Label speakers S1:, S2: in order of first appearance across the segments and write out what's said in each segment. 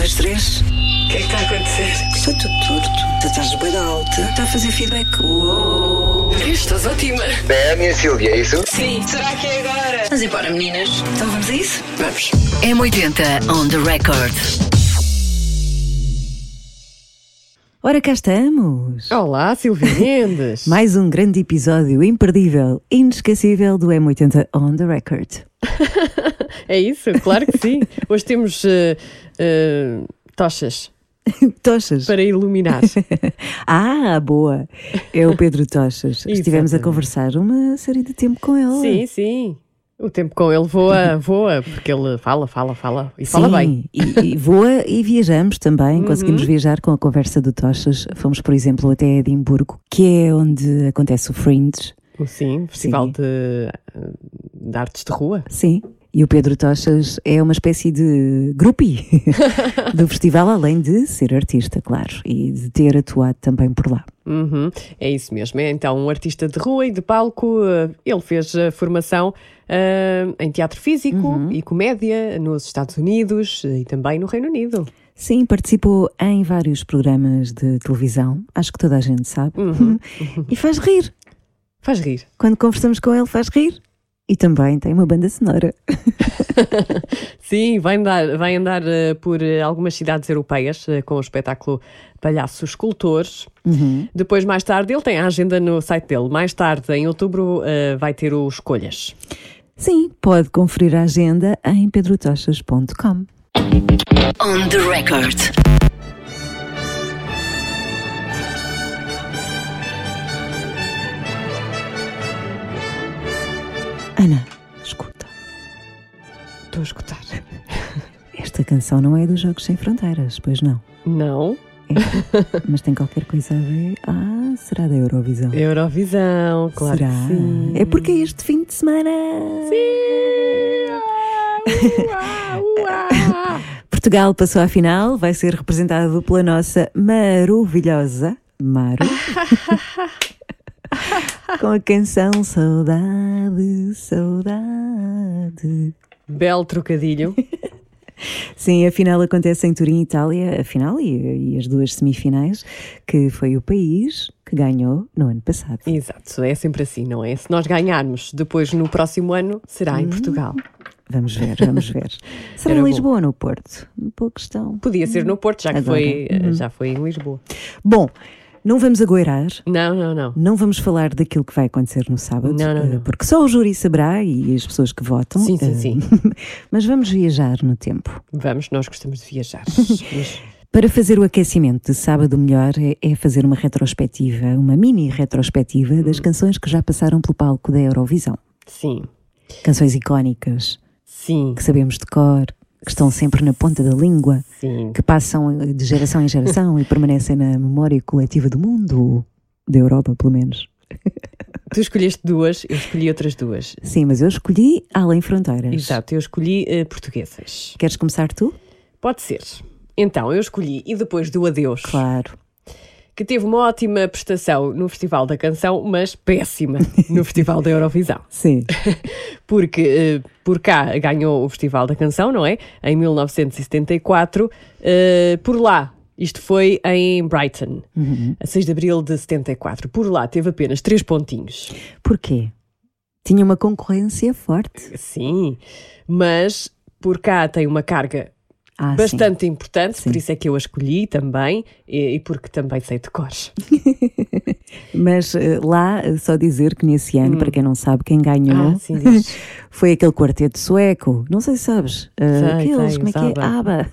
S1: dois, três.
S2: O que é que está a acontecer?
S1: Está tudo torto. Tu estás bem alta. Está a fazer feedback. Uou.
S2: Estás ótima.
S3: É a minha Silvia, é isso?
S2: Sim, será que é agora?
S1: Mas embora, meninas. Então vamos a isso?
S2: Vamos.
S4: M80 on the record.
S5: Ora, cá estamos!
S6: Olá, Silvia Mendes.
S5: Mais um grande episódio imperdível, inesquecível do M80 On The Record.
S6: é isso, claro que sim. Hoje temos uh, uh, tochas
S5: Tochas.
S6: para iluminar.
S5: ah, boa! É o Pedro Tochas. Estivemos a conversar uma série de tempo com ele.
S6: sim, sim. O tempo com ele voa, voa, porque ele fala, fala, fala e fala
S5: Sim,
S6: bem.
S5: E, e voa e viajamos também,
S6: Uhum.
S5: conseguimos viajar com a conversa do Tochas. Fomos, por exemplo, até Edimburgo, que é onde acontece o Fringe.
S6: Sim, Festival
S5: Sim.
S6: de, de Artes de Rua.
S5: Sim. E o Pedro Tochas é uma espécie de groupie do festival, além de ser artista, claro, e de ter atuado também por lá.
S6: Uhum, é isso mesmo. É então um artista de rua e de palco. eh, Ele fez a formação eh, em teatro físico e comédia nos Estados Unidos eh, e também no Reino Unido.
S5: Sim, participou em vários programas de televisão, acho que toda a gente sabe, e faz rir.
S6: Faz rir.
S5: Quando conversamos com ele, faz rir. E também tem uma banda sonora.
S6: Sim, vai andar, vai andar eh, por eh, algumas cidades europeias eh, com o espetáculo Palhaços Escultores. Depois, mais tarde, ele tem a agenda no site dele. Mais tarde, em outubro, vai ter o Escolhas.
S5: Sim, pode conferir a agenda em pedrotochas.com.
S4: On the record.
S5: Ana, escuta,
S6: Estou a escutar.
S5: esta canção não é dos Jogos Sem Fronteiras, pois não.
S6: Não?
S5: É, mas tem qualquer coisa a ver. Ah, será da Eurovisão?
S6: Eurovisão, claro
S5: será?
S6: que sim.
S5: É porque é este fim de semana. Portugal passou à final, vai ser representado pela nossa maravilhosa Maru. Com a canção Saudade, Saudade.
S6: Belo trocadilho.
S5: Sim, a final acontece em Turim, Itália, a final e, e as duas semifinais, que foi o país que ganhou no ano passado.
S6: Exato, é sempre assim, não é? Se nós ganharmos, depois no próximo ano será em Portugal.
S5: Vamos ver, vamos ver. Será em
S6: bom.
S5: Lisboa ou no Porto? Boa questão.
S6: Podia ser no Porto, já que
S5: Agora,
S6: foi,
S5: uhum.
S6: já foi em Lisboa.
S5: Bom, não vamos agoirar,
S6: Não, não, não.
S5: não vamos falar daquilo que vai acontecer no sábado,
S6: Não, não,
S5: eh,
S6: não.
S5: porque só o júri saberá e as pessoas que votam.
S6: Sim, sim,
S5: eh,
S6: sim.
S5: Mas vamos viajar no tempo.
S6: Vamos, nós gostamos de viajar.
S5: Para fazer o aquecimento de sábado, o melhor é, é fazer uma retrospectiva, uma mini retrospectiva
S6: Hum.
S5: das canções que já passaram pelo palco da Eurovisão.
S6: sim,
S5: Canções icónicas,
S6: sim,
S5: que sabemos de cor, que estão sempre na ponta da língua,
S6: sim.
S5: que passam de geração em geração e permanecem na memória coletiva do mundo, da Europa, pelo menos.
S6: Tu escolheste duas, eu escolhi outras duas.
S5: Sim, mas eu escolhi Além Fronteiras.
S6: Exato, eu escolhi eh, portuguesas.
S5: Queres começar tu?
S6: Pode ser. Então, eu escolhi E Depois do Adeus,
S5: Claro.
S6: Que teve uma ótima prestação no Festival da Canção, mas péssima no Festival da Eurovisão.
S5: Sim.
S6: Porque eh, por cá ganhou o Festival da Canção, não é? Em 1974. Eh, por lá, isto foi em Brighton, a 6 de abril de 74. Por lá teve apenas três pontinhos.
S5: Porquê? Tinha uma concorrência forte.
S6: Sim, mas por cá tem uma carga
S5: Ah, sim.
S6: bastante importante,
S5: Sim.
S6: por isso é que eu a escolhi também e, e porque também sei de cores.
S5: Mas eh, lá, eh, só dizer que nesse ano, para quem não sabe, quem ganhou
S6: Hum. Ah, sim,
S5: foi aquele quarteto sueco. Não sei se sabes. eh,
S6: Sei,
S5: aqueles,
S6: sei,
S5: como é que é? ABBA.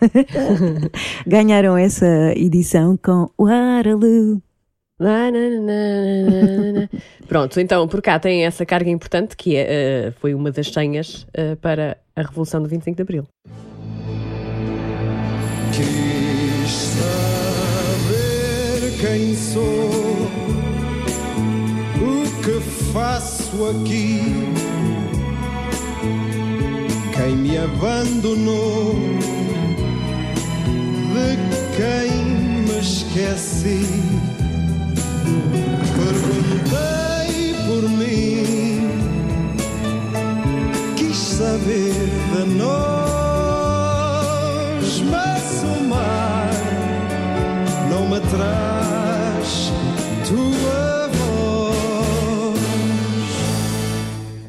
S5: Ganharam essa edição com Waterloo.
S6: Na, na, na, na, na, na. Pronto, então por cá tem essa carga importante que é, eh, foi uma das senhas eh, para a Revolução do 25 de Abril.
S7: Quem sou, o que faço aqui, quem me abandonou, de quem me esqueci. Perguntei por mim, quis saber de nós, mas mar não me traz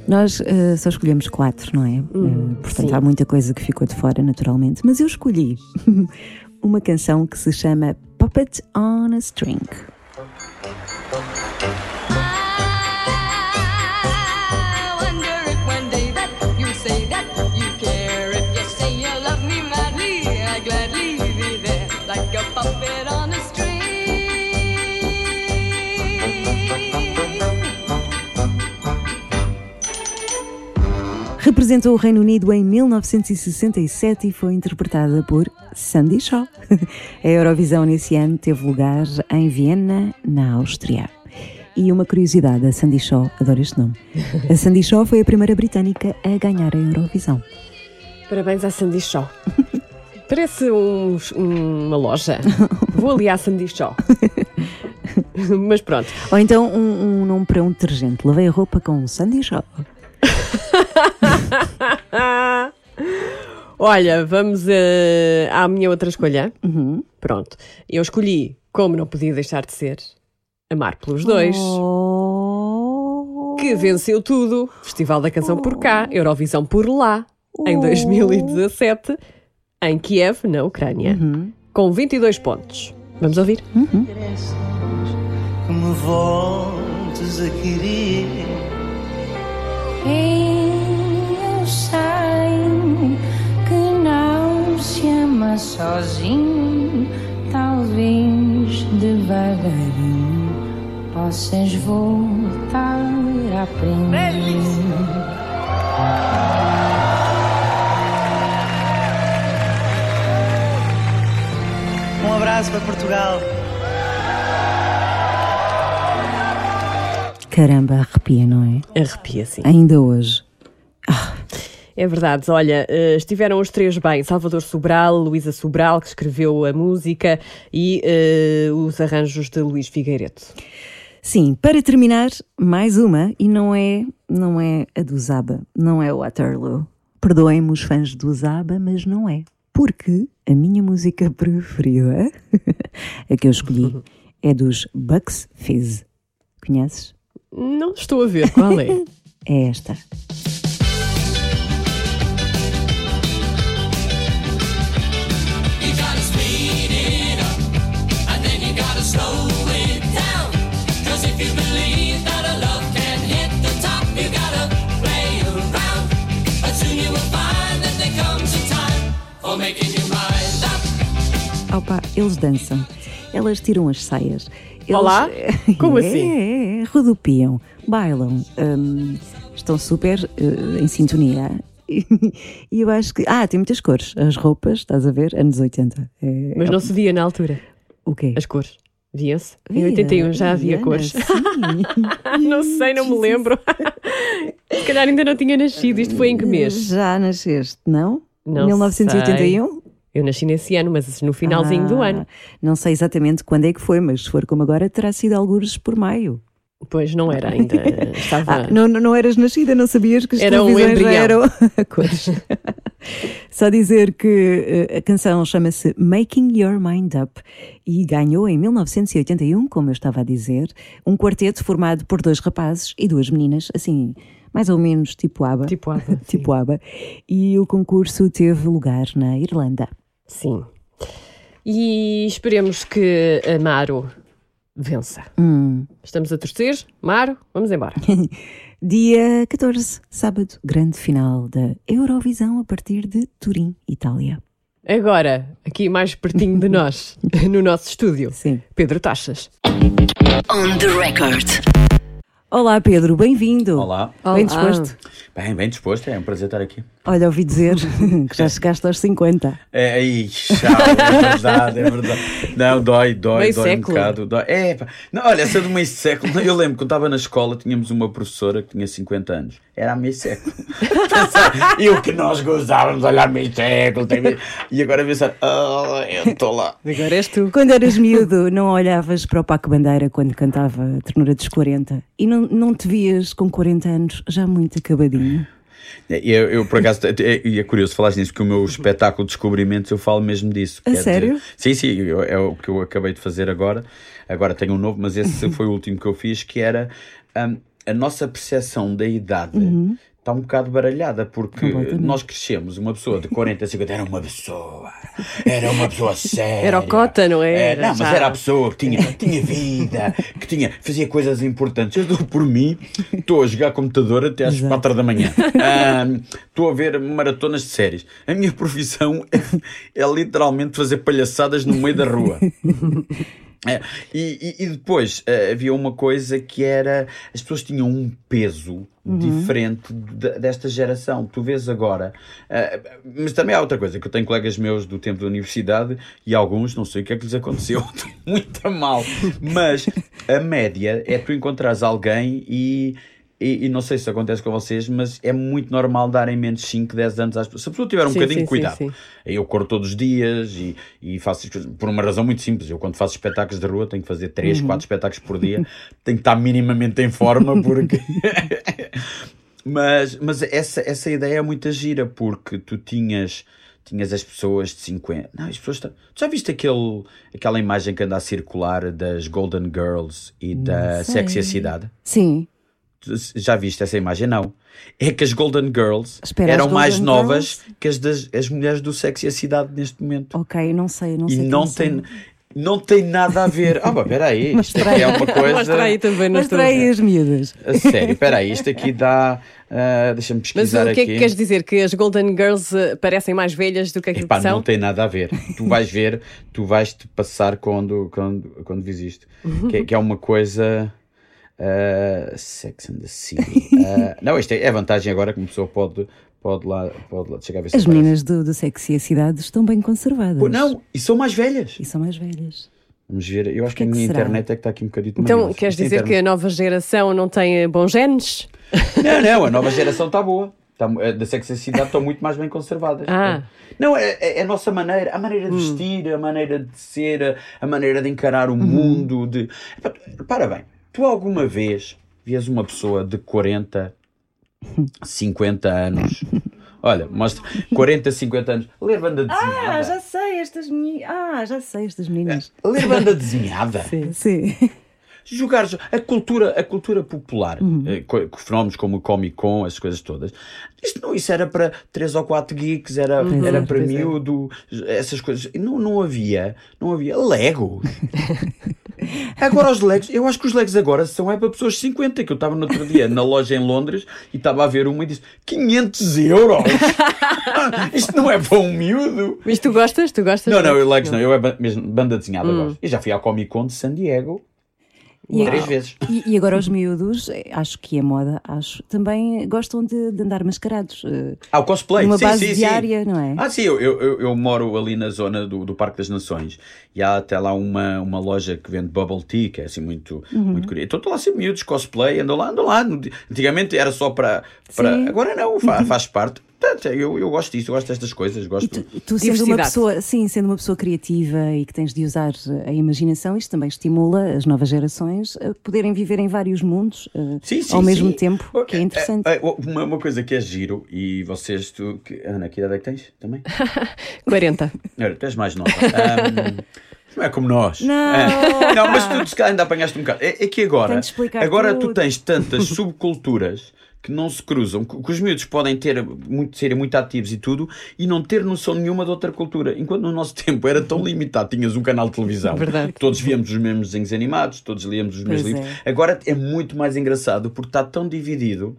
S5: Nós eh, só escolhemos quatro, não é? Eh, portanto,
S6: sim.
S5: há muita coisa que ficou de fora, naturalmente. Mas eu escolhi uma canção que se chama Puppet on a String. Representou o Reino Unido em 1967 e foi interpretada por Sandy Shaw. A Eurovisão nesse ano teve lugar em Viena, na Áustria. E uma curiosidade, a Sandy Shaw, adoro este nome. A Sandy Shaw foi a primeira britânica a ganhar a Eurovisão.
S6: Parabéns à Sandy Shaw. Parece um- uma loja. Vou ali à Sandy Shaw. Mas pronto.
S5: Ou então um, um nome para um detergente. Lavei a roupa com Sandy Shaw.
S6: Olha, vamos eh, à minha outra escolha.
S5: Uhum.
S6: Pronto. Eu escolhi, como não podia deixar de ser, Amar pelos Dois.
S5: Oh.
S6: Que venceu tudo. Festival da Canção por cá, Eurovisão por lá, em 2017, em Kiev, na Ucrânia, com 22 pontos. Vamos ouvir?
S8: que me voltes a querer.
S9: Eu se ama sozinho, talvez devagarinho possas voltar a aprender.
S8: Um abraço para Portugal.
S5: Caramba, arrepia, não é?
S6: Arrepia, sim.
S5: Ainda hoje.
S6: É verdade, olha, eh, estiveram os três bem, Salvador Sobral, Luísa Sobral, que escreveu a música, e eh, os arranjos de Luís Figueiredo.
S5: Sim, para terminar, mais uma, e não é, não é a do Zaba, não é o Waterloo. Perdoem-me os fãs do Zaba, mas não é. Porque a minha música preferida, a que eu escolhi, é dos Bucks Fizz. Conheces?
S6: Não estou a ver qual é.
S5: É esta. Eles dançam, elas tiram as saias. Eles,
S6: Olá? Como
S5: é,
S6: assim?
S5: É, é, rodopiam, bailam, hum, estão super eh, em sintonia. E eu acho que. Ah, tem muitas cores. As roupas, estás a ver? Anos 80. É,
S6: Mas não se via na altura,
S5: O quê?
S6: as cores. Via-se? Em
S5: Via,
S6: 81 já havia
S5: Diana,
S6: cores.
S5: sim.
S6: não sei, não me lembro. se calhar ainda não tinha nascido. Isto foi em que mês?
S5: Já nasceste, não?
S6: Não
S5: 1981?
S6: Eu nasci nesse ano, mas no finalzinho do
S5: Ah,
S6: ano.
S5: Não sei exatamente quando é que foi, mas se for como agora, terá sido alguns por maio.
S6: Pois não era ainda. Estava.
S5: Ah, não, não eras nascida, não sabias que as
S6: Era um
S5: já eram cores. Só dizer que eh, a canção chama-se Making Your Mind Up e ganhou em 1981, como eu estava a dizer, um quarteto formado por dois rapazes e duas meninas, assim, mais ou menos tipo ABBA.
S6: Tipo ABBA,
S5: tipo ABBA. E o concurso teve lugar na Irlanda.
S6: Sim. E esperemos que a Maro vença.
S5: Hum.
S6: Estamos a torcer. Maro, vamos embora.
S5: Dia 14, sábado, grande final da Eurovisão a partir de Turim, Itália.
S6: Agora, aqui mais pertinho de nós, no nosso estúdio,
S5: Sim.
S6: Pedro Taxas.
S4: On the record.
S5: Olá Pedro, bem-vindo.
S10: Olá.
S5: Bem disposto?
S10: Bem, bem disposto, é um prazer estar aqui.
S5: Olha, ouvi dizer que já chegaste aos 50.
S10: É, aí, tchau, é verdade, é verdade. Não, dói, dói,
S6: Meio
S10: dói
S6: século.
S10: um bocado. Dói. É, pá. não, olha, essa do meio século, eu lembro quando estava na escola, tínhamos uma professora que tinha 50 anos. Era há meio século. Pensar, e o que nós gozávamos, olhar meio século, tem meio... e agora pensar, ah, eu estou lá.
S6: Agora és tu.
S5: Quando eras miúdo, não olhavas para o Paco Bandeira quando cantava a ternura dos 40 e não, não te vias com 40 anos já muito acabadinho.
S10: Eu, eu, por acaso, é- e é curioso falar nisso, porque o meu espetáculo de descobrimentos eu falo mesmo disso.
S5: A sério?
S10: dizer, sim, sim, eu- é o que eu acabei de fazer agora. Agora tenho um novo, mas esse foi o último que eu fiz, que era hum, a nossa percepção da idade. Está um bocado baralhada, porque nós crescemos, uma pessoa de 40, 50 era uma pessoa, era uma pessoa séria.
S6: Era o Cota, não é?
S10: É, não, mas
S6: Já.
S10: era a pessoa que tinha, tinha vida, que tinha, fazia coisas importantes. Eu dou por mim, estou a jogar computador até às
S5: Exato.
S10: 4 da manhã. Estou a ver maratonas de séries. A minha profissão é, é literalmente fazer palhaçadas no meio da rua. É, e, e- depois eh, havia uma coisa que era as pessoas tinham um peso diferente de- desta geração. Tu vês agora, eh, mas também há outra coisa que eu tenho colegas meus do tempo da universidade e alguns não sei o que é que lhes aconteceu, muito mal. Mas a média é tu encontrares alguém e. E, e não sei se acontece com vocês, mas é muito normal darem menos 5, 10 anos às pessoas. Se a pessoa tiver um
S6: Sim,
S10: bocadinho de cuidado,
S6: sim, sim.
S10: eu corro todos os dias e, e faço por uma razão muito simples. Eu, quando faço espetáculos de rua, tenho que fazer 3, 4 espetáculos por dia. tenho que estar minimamente em forma, porque. mas mas essa, essa ideia é muito gira, porque tu tinhas. Tinhas as pessoas de 50. Não, as pessoas. estão- Tu já viste aquele, aquela imagem que anda a circular das Golden Girls e da. Sexy a Cidade?
S5: Sim.
S10: Já viste essa imagem? Não. É que as Golden Girls
S5: Espera,
S10: eram
S5: as
S10: mais
S5: Golden
S10: novas que as, das, as mulheres do Sexy a Cidade neste momento.
S5: Ok, não sei, não
S10: e
S5: sei.
S10: não
S5: quem
S10: tem,
S5: são.
S10: não tem nada a ver. Ah, pá, peraí.
S5: Mas
S10: Isto aqui é uma coisa.
S6: Mostra aí também, não
S5: Mostra aí as miúdas.
S10: A sério, peraí. Isto aqui dá. ah, Deixa-me
S6: Mas
S10: pesquisar
S6: o que é que
S10: aqui.
S6: queres dizer? Que as Golden Girls eh, parecem mais velhas do que aquilo
S10: Epá,
S6: que são?
S10: não tem nada a ver. Tu vais ver, tu vais-te passar quando, quando, quando vis isto. Que, é- que é uma coisa. Ah, Sex and the City. Ah, não, isto é, é vantagem agora que uma pessoa pode, pode, lá, pode lá chegar a ver se
S5: As meninas do, do Sexy e a Cidade estão bem conservadas.
S10: Pô, não, e são mais velhas.
S5: E são mais velhas.
S10: Vamos ver, eu acho que,
S5: que
S10: a
S5: é que
S10: minha
S5: será?
S10: internet é que está aqui um bocadinho
S6: Então, queres
S10: Isto é
S6: dizer que
S10: internet.
S6: a nova geração não tem eh, bons genes?
S10: Não, não, a nova geração está boa. Está, eh, da sexualidade estão muito mais bem conservadas.
S6: Ah.
S10: Não, é, é- é a nossa maneira, a maneira de vestir, a maneira de ser, a, a maneira de encarar o mundo. De... Para bem, tu alguma vez vias uma pessoa de 40, 50 anos? Olha, mostra 40, 50 anos, ler banda desenhada.
S5: Ah, já sei estas meninas. Ah, já sei estas meninas.
S10: Ler banda desenhada.
S5: Sim.
S10: Jogar jo- a cultura, a cultura popular, eh, co- co- fenómenos como o Comic Con, essas coisas todas. Isto não, isso era para três ou quatro geeks, era,
S5: Pois
S10: era
S5: é,
S10: para
S6: pois é.
S10: miúdo, essas coisas. Não, não havia, não havia Legos. Agora os Legos, eu acho que os Legos agora são é para pessoas de 50, que eu estava no outro dia na loja em Londres e estava a ver uma e disse 500 euros! Isto não é para um miúdo!
S6: Mas tu gostas? Tu gostas?
S10: Não, não, eu Legos não, eu é mesmo banda desenhada
S6: Hum.
S10: gosto. E já fui à Comic Con de San Diego
S5: E-
S10: três vezes.
S5: E, e agora os miúdos, acho que é moda, acho, também gostam de, de andar mascarados. eh,
S10: Ah, o cosplay,
S5: Numa
S10: sim,
S5: base
S10: sim, sim.
S5: diária, não é?
S10: Ah, sim, eu, eu, eu- moro ali na zona do, do Parque das Nações e há até lá uma, uma loja que vende bubble tea, que é assim muito,
S5: Uhum.
S10: muito curioso. Então estou lá sempre miúdos, cosplay, andam lá, andam lá. Antigamente era só para. para...
S5: Sim.
S10: Agora não, fa- faz parte. Portanto, Eu, eu gosto disso, eu gosto destas coisas, gosto.
S5: Tu sendo uma pessoa, sim, sendo uma pessoa criativa e que tens de usar a imaginação, isto também estimula as novas gerações a poderem viver em vários mundos eh,
S10: Sim, sim,
S5: ao mesmo
S10: sim.
S5: tempo, que é interessante.
S10: É, é, uma, uma coisa que é giro, e vocês, tu, que, Ana, que idade é que tens também?
S6: 40.
S10: Olha, tu és mais nova. Ahm, não é como nós.
S5: Não.
S10: É. Não, mas tu se calhar ainda apanhaste um bocado. É, é que agora, agora
S5: tudo.
S10: tu tens tantas subculturas que não se cruzam, que, os miúdos podem ter muito, serem muito ativos e tudo, e não ter noção nenhuma de outra cultura. Enquanto no nosso tempo era tão limitado, tinhas um canal de televisão,
S6: Verdade.
S10: todos víamos os mesmos desenhos animados, todos líamos os mesmos
S5: Pois
S10: livros.
S5: é.
S10: Agora é muito mais engraçado porque está tão dividido.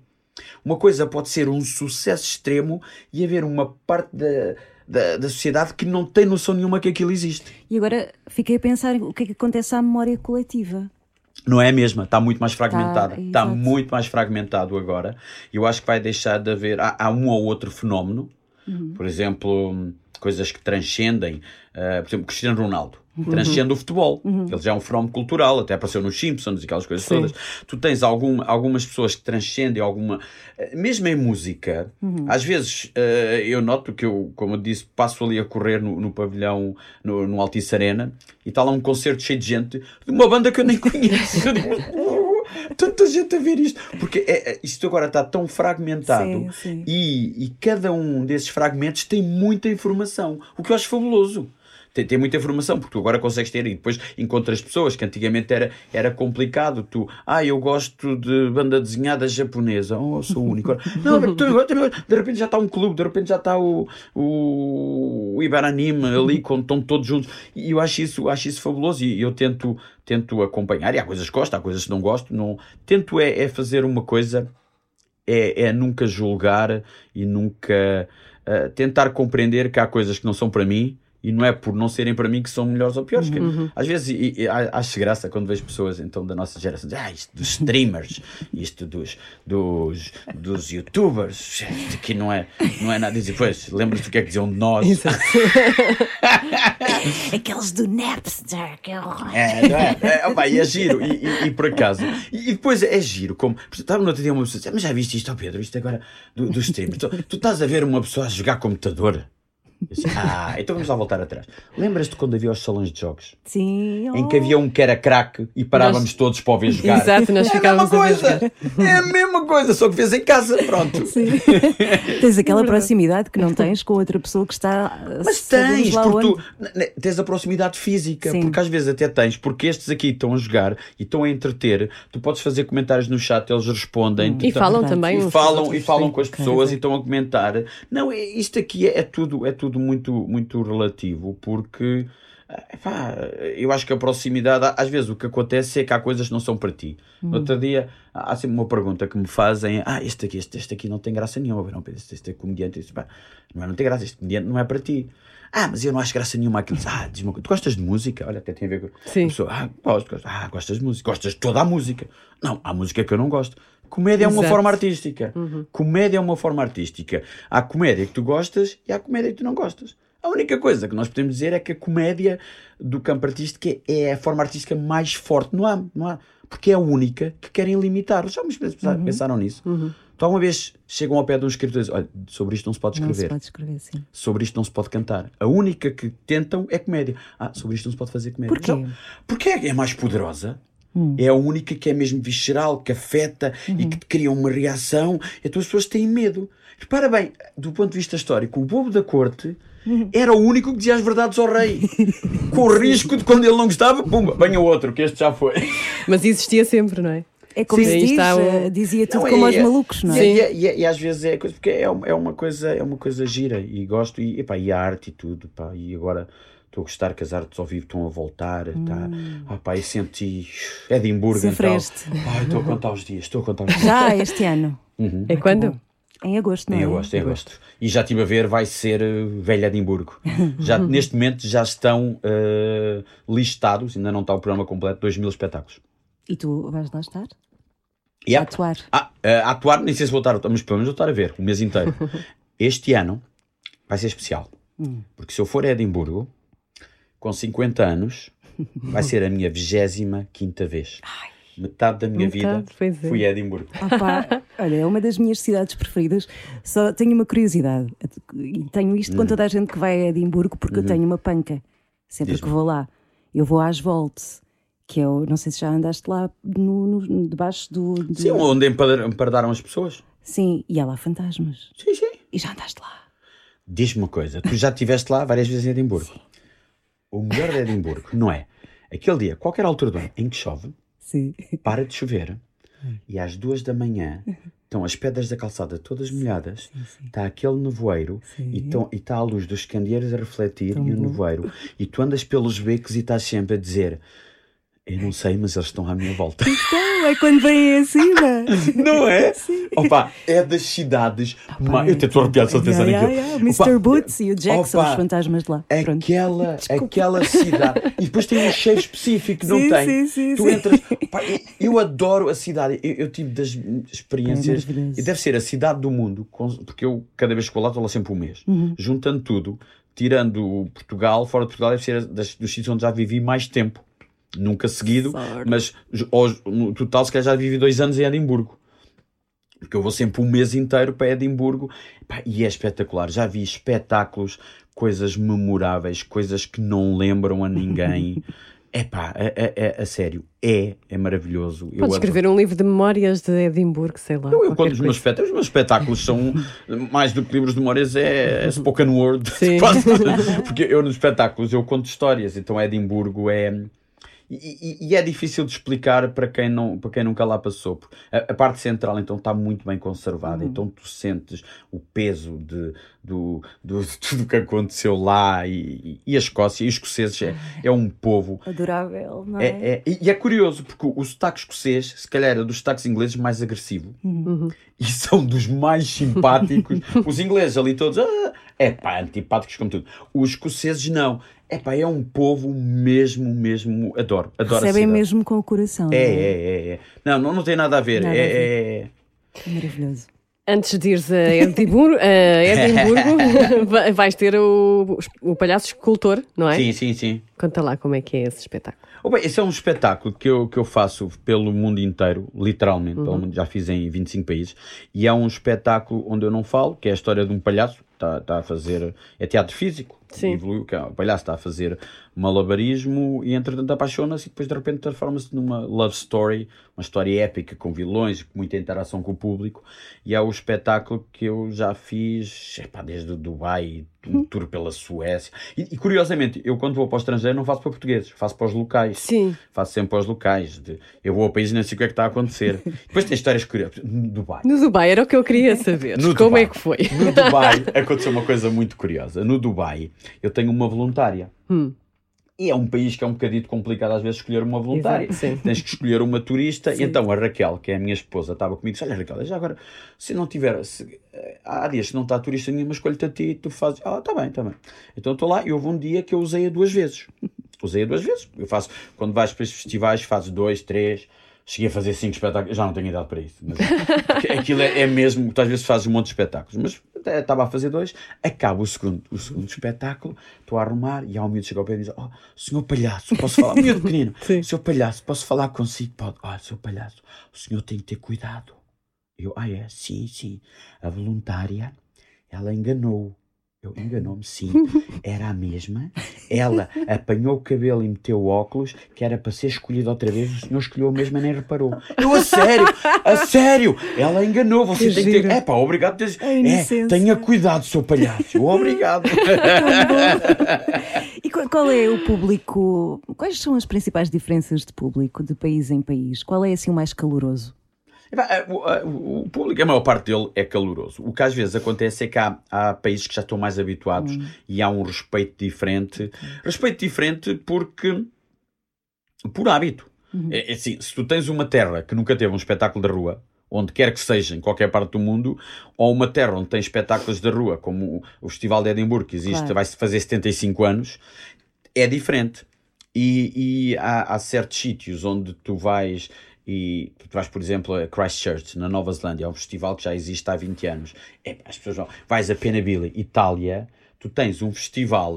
S10: Uma coisa pode ser um sucesso extremo e haver uma parte da, da, da sociedade que não tem noção nenhuma que aquilo existe.
S5: E agora fiquei a pensar o que é que acontece à memória coletiva.
S10: Não é a mesma, está muito mais fragmentado.
S5: Tá,
S10: Está
S5: exato.
S10: muito mais fragmentado agora. Eu acho que vai deixar de haver. Há, há um ou outro fenómeno,
S5: Uhum.
S10: por exemplo, coisas que transcendem. ah, por exemplo, Cristiano Ronaldo.
S5: Uhum.
S10: Transcende o futebol. Ele já é um fenómeno cultural, até apareceu nos Simpsons e aquelas coisas
S6: Sim.
S10: todas. Tu tens algum, algumas pessoas que transcendem alguma. eh, Mesmo em música,
S5: Uhum.
S10: às vezes eh, eu noto que eu, como eu disse, passo ali a correr no, no pavilhão, no, no Altice Arena, e está lá um concerto cheio de gente de uma banda que eu nem conheço. Eu digo, tanta gente a ver isto. Porque é- isto agora está tão fragmentado
S5: Sim, sim.
S10: E, e cada um desses fragmentos tem muita informação, o que eu acho fabuloso. Tem, tem muita informação, porque tu agora consegues ter e depois encontras pessoas que antigamente era, era complicado. Tu, ah, eu gosto de banda desenhada japonesa, oh, eu sou o único. Não, tu de repente já está um clube, de repente já está o, o, o Iberanime ali, com, estão todos juntos. E eu acho isso, acho isso fabuloso e eu tento, tento acompanhar. E há coisas que gosto, há coisas que não gosto. Não, tento é, é fazer uma coisa é, é nunca julgar e nunca ah, tentar compreender que há coisas que não são para mim e não é por não serem para mim que são melhores ou piores. Que, Às vezes e, e, a- acho graça quando vejo pessoas então da nossa geração dizer, ah, isto dos streamers, isto dos, dos, dos youtubers, isto aqui não é, não é nada. Dizem, pois, lembras-te o que é que diziam de nós?
S5: Aqueles do Napster, que horror.
S10: É, não é? é, opa, e é giro, e, e- e por acaso. E, e depois é giro, como. Estava no outro dia uma pessoa, dizia, mas já viste isto, ó Pedro, isto agora do- dos streamers. Tu, tu estás a ver uma pessoa a jogar computador? Ah, então vamos lá voltar atrás. Lembras-te quando havia os salões de jogos?
S5: Sim.
S10: Em que havia um que era craque e parávamos
S6: Nós-
S10: todos para o ver jogar.
S6: Exato, nós
S10: é a mesma
S6: ficávamos a ver
S10: coisa. É a mesma coisa, só que vês em casa, pronto.
S5: Tens aquela proximidade que não tens com outra pessoa que está.
S10: Mas tens,
S5: lá
S10: porque
S5: onde.
S10: tu tens a proximidade física,
S5: Sim.
S10: porque às vezes até tens, porque estes aqui estão a jogar e estão a entreter, tu podes fazer comentários no chat, eles respondem. tu
S6: E falam também
S10: e falam, e falam
S6: sim.
S10: com as pessoas e estão a comentar. Não, é- isto aqui é, é tudo, é tudo muito, muito relativo, porque epá, eu acho que a proximidade, às vezes o que acontece é que há coisas que não são para ti. No outro dia há sempre uma pergunta que me fazem: Ah, este aqui, este, este aqui não tem graça nenhuma. Não, este, este é comediante, este, pá, não, é, não tem graça, este comediante não é para ti. Ah, mas eu não acho graça nenhuma aquilo. Ah, diz uma coisa, tu gostas de música? Olha, até tem a ver com.
S6: Sim.
S10: A pessoa, ah, gosto, gosto. Ah, gostas de música? Gostas de toda a música? Não, há música que eu não gosto. Comédia é uma
S6: Exato.
S10: forma artística. Comédia é uma forma artística. Há comédia que tu gostas e há comédia que tu não gostas. A única coisa que nós podemos dizer é que a comédia do campo artístico é a forma artística mais forte. Não há, não há. Porque é a única que querem limitar. Já me pensaram, pensaram nisso? Então, uma vez chegam ao pé de um escritor e dizem: Olha, sobre isto não se pode
S5: Não se
S10: escrever.
S5: pode escrever, sim.
S10: Sobre isto não se pode cantar. A única que tentam é comédia. Ah, sobre isto não se pode fazer comédia.
S5: Porquê?
S10: Não, porque é, é mais poderosa. É a única que é mesmo visceral, que afeta e que te cria uma reação. Então as pessoas têm medo. Repara bem, do ponto de vista histórico, o bobo da corte era o único que dizia as verdades ao rei. Com o risco de quando ele não gostava, pumba, venha outro, que este já foi.
S6: Mas existia sempre, não é?
S5: É como
S6: Sim,
S5: se diz,
S6: está o-
S5: eh, dizia tudo
S10: Não,
S5: como
S10: é-
S5: aos malucos, não é?
S10: E, e- e- e às vezes é coisa, porque é, uma- é uma coisa, é uma coisa gira e gosto, e, epá, e a arte e tudo, pá, e agora estou a gostar que as artes ao vivo estão a voltar, tá, ah, pá, e senti Edimburgo então.
S5: Sofreste.
S10: Ai, estou a contar os dias, estou a contar os dias.
S5: Já este ano.
S6: É quando?
S5: Em agosto, não
S10: Em
S5: é?
S10: agosto, em agosto. E já estive a ver, vai ser eh, Velho Edimburgo. Já, neste momento já estão eh, listados, ainda não está o programa completo, 2 mil espetáculos.
S5: E tu vais lá estar?
S10: E
S5: A atuar.
S10: Ah, eh, a atuar, nem sei se vou estar, mas pelo menos vou estar a ver o mês inteiro. Este ano vai ser especial.
S5: Hum.
S10: Porque se eu for a Edimburgo, com 50 anos, vai ser a minha 25 vez. Metade da minha vida
S6: Metade, pois é.
S10: fui a Edimburgo.
S5: Opa, olha, é uma das minhas cidades preferidas. Só tenho uma curiosidade. E tenho isto
S10: Hum.
S5: com toda a gente que vai a Edimburgo, porque
S10: Uhum.
S5: eu tenho uma panca. Sempre que vou lá. Eu vou às Volts, que é o. Não sei se já andaste lá no, no- debaixo do. do-
S10: Sim, onde empardaram as pessoas.
S5: Sim, e há lá fantasmas.
S10: Sim, sim.
S5: E já andaste lá.
S10: Diz-me uma coisa, tu já estiveste lá várias vezes em Edimburgo. O melhor de Edimburgo, não é? Aquele dia, qualquer altura do ano, em que chove,
S5: Sim.
S10: para de chover e às duas da manhã estão as pedras da calçada todas molhadas, está aquele nevoeiro e e está a luz dos candeeiros a refletir
S5: Tão
S10: e o
S5: bom.
S10: nevoeiro e tu andas pelos becos e estás sempre a dizer eu não sei, mas eles estão à minha volta.
S5: Então, é quando vêm acima.
S10: Não é? Opa, é das cidades. ma- Eu até estou arrepiado só de pensar
S5: Yeah,
S10: naquilo.
S5: yeah, yeah. Mr.
S10: Opa,
S5: Boots e o Jack são
S10: opa,
S5: os fantasmas de lá. Pronto.
S10: Aquela, aquela cidade. E depois tem um cheiro específico, não
S5: Sim,
S10: tem?
S5: sim, sim,
S10: tu
S5: sim.
S10: entras. Pá, eu- eu adoro a cidade. Eu, eu tive das experiências.
S5: É
S10: e deve ser a cidade do mundo, porque eu, cada vez que vou lá, estou lá sempre um mês.
S5: Uhum.
S10: Juntando tudo, tirando Portugal, fora de Portugal, deve ser das, dos sítios onde já vivi mais tempo. Nunca seguido,
S5: Sorte.
S10: mas hoje, no total, se calhar já vivi dois anos em Edimburgo. Porque eu vou sempre um mês inteiro para Edimburgo Pá, e é espetacular. Já vi espetáculos, coisas memoráveis, coisas que não lembram a ninguém. Epá, é, é, é, a sério, é, é maravilhoso. Eu
S6: Podes escrever um livro de memórias de Edimburgo, sei lá.
S10: Eu, eu quando os meus espetáculos, os meus espetáculos são mais do que livros de memórias, é, é spoken word. Quase. Porque eu nos espetáculos eu conto histórias, então Edimburgo é. E, e- e é difícil de explicar para quem, não, para quem nunca lá passou. porque A, a parte central então está muito bem conservada, então tu sentes o peso de, do, do, de tudo o que aconteceu lá e, e a Escócia e os escoceses é, é um povo
S5: Adorável, não é?
S10: é, é- e é curioso, porque o, o sotaque escocês, se calhar, é dos sotaques ingleses mais agressivo. E são dos mais simpáticos. Os ingleses ali todos, ah, é pá, antipáticos como tudo. Os escoceses não. É pá, é um povo mesmo, mesmo, adoro. adoro
S5: Recebem mesmo com o coração.
S10: É,
S5: não
S10: é, é, é. Não, não, não tem nada a ver.
S5: Nada
S10: é,
S5: a ver.
S10: é-
S5: É maravilhoso.
S6: Antes de ires a Edimburgo, a Edimburgo va- vais ter o, o palhaço escultor, não é?
S10: Sim, sim, sim.
S6: Conta lá como é que é esse espetáculo.
S10: Oh, bem, esse é um espetáculo que eu, que eu faço pelo mundo inteiro, literalmente, pelo mundo, já fiz em 25 países, e é um espetáculo onde eu não falo, que é a história de um palhaço, está está a fazer, é teatro físico,
S6: Sim.
S10: evoluiu, que o palhaço está a fazer malabarismo e entretanto apaixona-se e depois de repente transforma-se numa love story, uma história épica com vilões, com muita interação com o público, e é o espetáculo que eu já fiz, epá, desde o Dubai, um tour pela Suécia, e, e, curiosamente, eu quando vou para o estrangeiro não faço para portugueses, faço para os locais.
S6: Sim.
S10: Faço sempre para os locais. de- eu vou ao país e não sei o que é que está a acontecer. Depois tem histórias curiosas. No Dubai.
S6: No Dubai era o que eu queria saber.
S10: No
S6: como
S10: Dubai.
S6: é que foi?
S10: No Dubai aconteceu uma coisa muito curiosa. No Dubai eu tenho uma voluntária.
S6: Hum.
S10: E é um país que é um bocadito complicado às vezes escolher uma voluntária.
S6: Exato.
S10: Tens que escolher uma turista.
S6: Sim.
S10: E então a Raquel, que é a minha esposa, estava comigo e disse: Olha, Raquel, já agora, se não tiver. se- eh, há dias que não está turista nenhuma, escolho-te a ti e tu fazes. Ah, está bem, está bem. Então estou lá e houve um dia que eu usei-a duas vezes. Usei-a duas vezes. Eu faço, quando vais para estes festivais, fazes dois, três. Cheguei a fazer cinco espetáculos, já não tenho idade para isso. Mas, porque aquilo é, é mesmo, tu às vezes fazes um monte de espetáculos, mas estava a fazer dois, acaba o segundo, o segundo espetáculo, estou a arrumar e há um miúdo chega ao pé e diz: Oh, senhor palhaço, posso falar? Miúdo pequenino, senhor palhaço, posso falar consigo? Pode, oh, senhor palhaço, o senhor tem que ter cuidado. Eu, ah, é? Sim, sim. A voluntária, ela enganou. Eu enganou-me, sim. Era a mesma. Ela apanhou o cabelo e meteu óculos, que era para ser escolhida outra vez. O senhor escolheu a mesma, nem reparou. Eu, a sério, a sério. Ela enganou. Você
S5: Que
S10: tem que ter. É pá, obrigado. por É, tenha cuidado, seu palhaço. Obrigado.
S5: E qual, qual é o público? Quais são as principais diferenças de público de país em país? Qual é assim o mais caloroso?
S10: Eh, O, eh, o- público, a maior parte dele é caloroso. O que às vezes acontece é que há, há países que já estão mais habituados e há um respeito diferente. Respeito diferente porque. por hábito. É, é assim, se tu tens uma terra que nunca teve um espetáculo da rua, onde quer que seja, em qualquer parte do mundo, ou uma terra onde tem espetáculos da rua, como o- Festival de Edimburgo, que existe,
S5: Claro.
S10: vai fazer 75 anos, é diferente. E, e há, há certos sítios onde tu vais e tu vais, por exemplo, a Christchurch, na Nova Zelândia, é um festival que já existe há 20 anos. É, as pessoas vão. Vais a Penabile, Itália, tu tens um festival,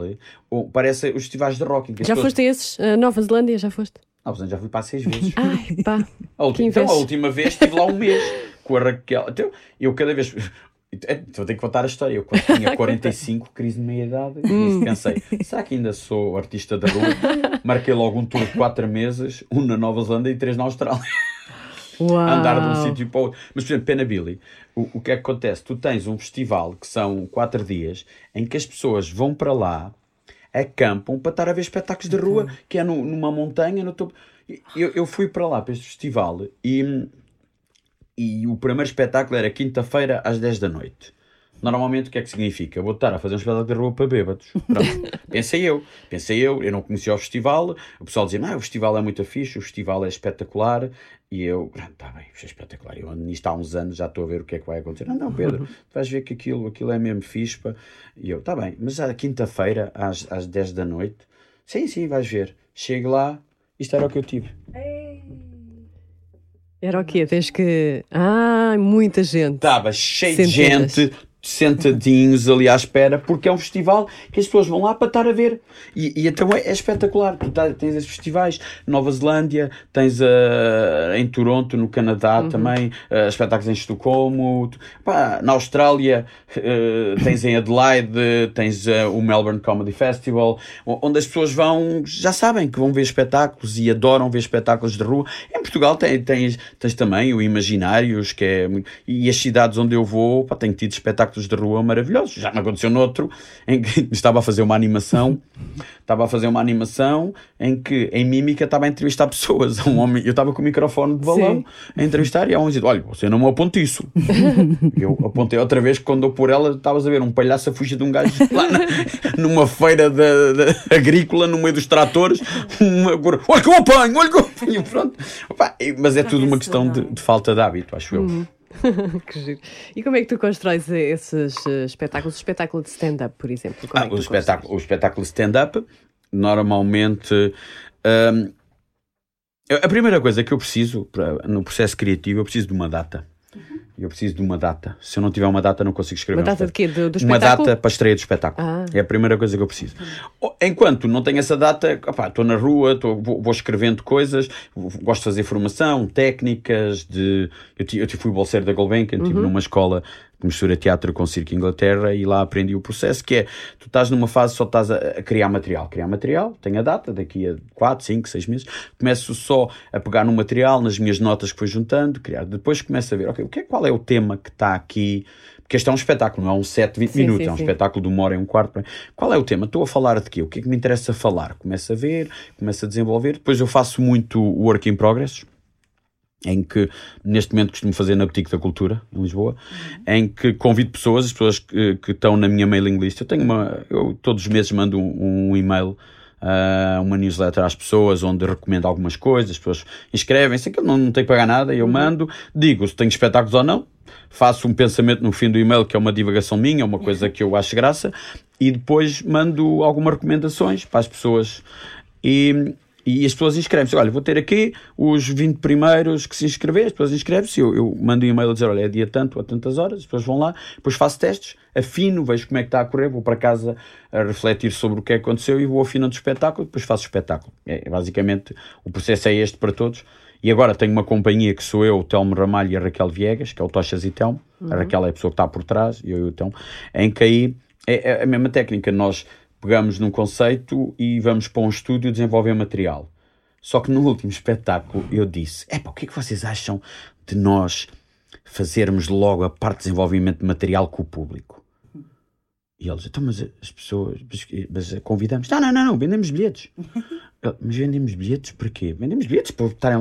S10: ou, parece os festivais de rock.
S6: Já
S10: pessoas-
S6: foste a esses? A Nova Zelândia, já foste?
S10: Nova Zelândia já fui para seis vezes.
S6: Ai, pá.
S10: A última, então, a última vez estive lá um mês com a Raquel. Então, eu cada vez. Então, tenho que contar a história. Eu, quando tinha 45, crise de meia-idade,
S6: Hum.
S10: pensei: será que ainda sou artista da rua? Marquei logo um tour de 4 meses, um na Nova Zelândia e três na Austrália.
S6: Uau.
S10: Andar de um sítio para o outro. Mas, por exemplo, Penabili, o, o que é que acontece? Tu tens um festival que são 4 dias em que as pessoas vão para lá, acampam para estar a ver espetáculos de rua, que é no- numa montanha, no topo. Eu, eu fui para lá, para este festival, e, e o primeiro espetáculo era quinta-feira às 10 da noite. Normalmente o que é que significa? Vou estar a fazer um espetáculo de rua para bêbados. Pronto. pensei eu, pensei eu, eu não conhecia o festival, o pessoal dizia, ah, o festival é muito fixe, o festival é espetacular, e eu, está bem, isto é espetacular, eu ando nisto há uns anos, já estou a ver o que é que vai acontecer. Não, não, Pedro, tu vais ver que aquilo, aquilo é mesmo fixe, pá. e eu, está bem, mas à quinta-feira às, às 10 da noite, sim, sim, vais ver, chego lá, isto era o que eu tive.
S6: Era o quê? Tens que. Ah, muita gente.
S10: Estava cheio
S6: Centenas.
S10: de gente, sentadinhos ali à espera, porque é um festival que as pessoas vão lá para estar a ver. E, e então é, é espetacular. Tu tá- tens esses festivais, Nova Zelândia, tens ah, em Toronto, no Canadá também, ah, espetáculos em Estocolmo, tu- pá, na Austrália, ah, tens em Adelaide, tens o Melbourne Comedy Festival, onde as pessoas vão, já sabem que vão ver espetáculos e adoram ver espetáculos de rua. Em Portugal tem- tens, tens também o Imaginários, que é e as cidades onde eu vou, pá, tenho tido espetáculos de rua maravilhosos. Já me aconteceu noutro, em que estava a fazer uma animação, estava a fazer uma animação em que em mímica estava a entrevistar pessoas. Um homem, eu estava com o microfone de balão
S6: Sim.
S10: a entrevistar e há um dizia: Olha, você não me aponte isso. eu apontei outra vez que quando eu por ela estavas a ver um palhaço a fugir de um gajo lá na- numa feira de, de- agrícola, no meio dos tratores. Uma, olha que eu apanho, olha que eu apanho. Pronto. Opa, mas é tudo uma questão de, de falta de hábito, acho eu.
S6: Que giro. E como é que tu constróis esses eh, espetáculos? O espetáculo de stand-up, por exemplo. Como
S10: Ah,
S6: é
S10: o, espetáculo, o espetáculo stand-up, normalmente. hum, a primeira coisa que eu preciso para- no processo criativo, eu preciso de uma data. Eu preciso de uma data. Se eu não tiver uma data, não consigo escrever.
S6: Uma
S10: um
S6: data de quê? Do- do
S10: uma data para a estreia do espetáculo.
S6: Ah.
S10: É a primeira coisa que eu preciso. Enquanto não tenho essa data, estou na rua, estou- vou, vou escrevendo coisas, gosto de fazer formação, técnicas de. Eu, eu fui bolseiro da Gulbenkian, estive
S6: Uhum.
S10: numa escola que mistura teatro com circo Inglaterra e lá aprendi o processo que é, tu estás numa fase só estás a, a criar material, criar material, tenho a data, daqui a 4, 5, 6 meses, começo só a pegar no material, nas minhas notas que fui juntando, criar, depois começo a ver, ok, o que é, qual é o tema que está aqui, porque este é um espetáculo, não é um 7, 20
S6: Sim,
S10: minutos,
S6: sim,
S10: é um
S6: sim.
S10: espetáculo de uma hora e um quarto, qual é o tema? Estou a falar de quê? O que é que me interessa falar? Começo a ver, começo a desenvolver, depois eu faço muito work in progress, em que neste momento costumo fazer na Boutique da Cultura, em Lisboa, em que convido pessoas, as pessoas que, que estão na minha mailing list. Eu tenho uma, eu todos os meses mando um, um e-mail, ah, uma newsletter às pessoas, onde recomendo algumas coisas, as pessoas inscrevem-se, aquilo não, não tem que pagar nada, eu mando, digo se tenho espetáculos ou não, faço um pensamento no fim do e-mail, que é uma divagação minha, uma coisa que eu acho graça, e depois mando algumas recomendações para as pessoas. E, e as pessoas inscrevem-se. Olha, vou ter aqui os 20 primeiros que se inscrever, as pessoas inscrevem-se, eu, eu mando um e-mail a dizer, olha, é dia tanto, a tantas horas, as pessoas vão lá, depois faço testes, afino, vejo como é que está a correr, vou para casa a refletir sobre o que é que aconteceu e vou afinando o espetáculo, depois faço o espetáculo. É, basicamente, o processo é este para todos. E agora tenho uma companhia que sou eu, o Telmo Ramalho e a Raquel Viegas, que é o Tochas e Telmo. A Raquel é a pessoa que está por trás, e eu e o Telmo, em que aí é, é a mesma técnica. Nós pegamos num conceito e vamos para um estúdio desenvolver material. Só que no último espetáculo eu disse: é o que é que vocês acham de nós fazermos logo a parte de desenvolvimento de material com o público? E eles, então, mas as pessoas, mas, convidamos? Não, não, não, não, vendemos bilhetes. Mas vendemos bilhetes para quê? Vendemos bilhetes para estarem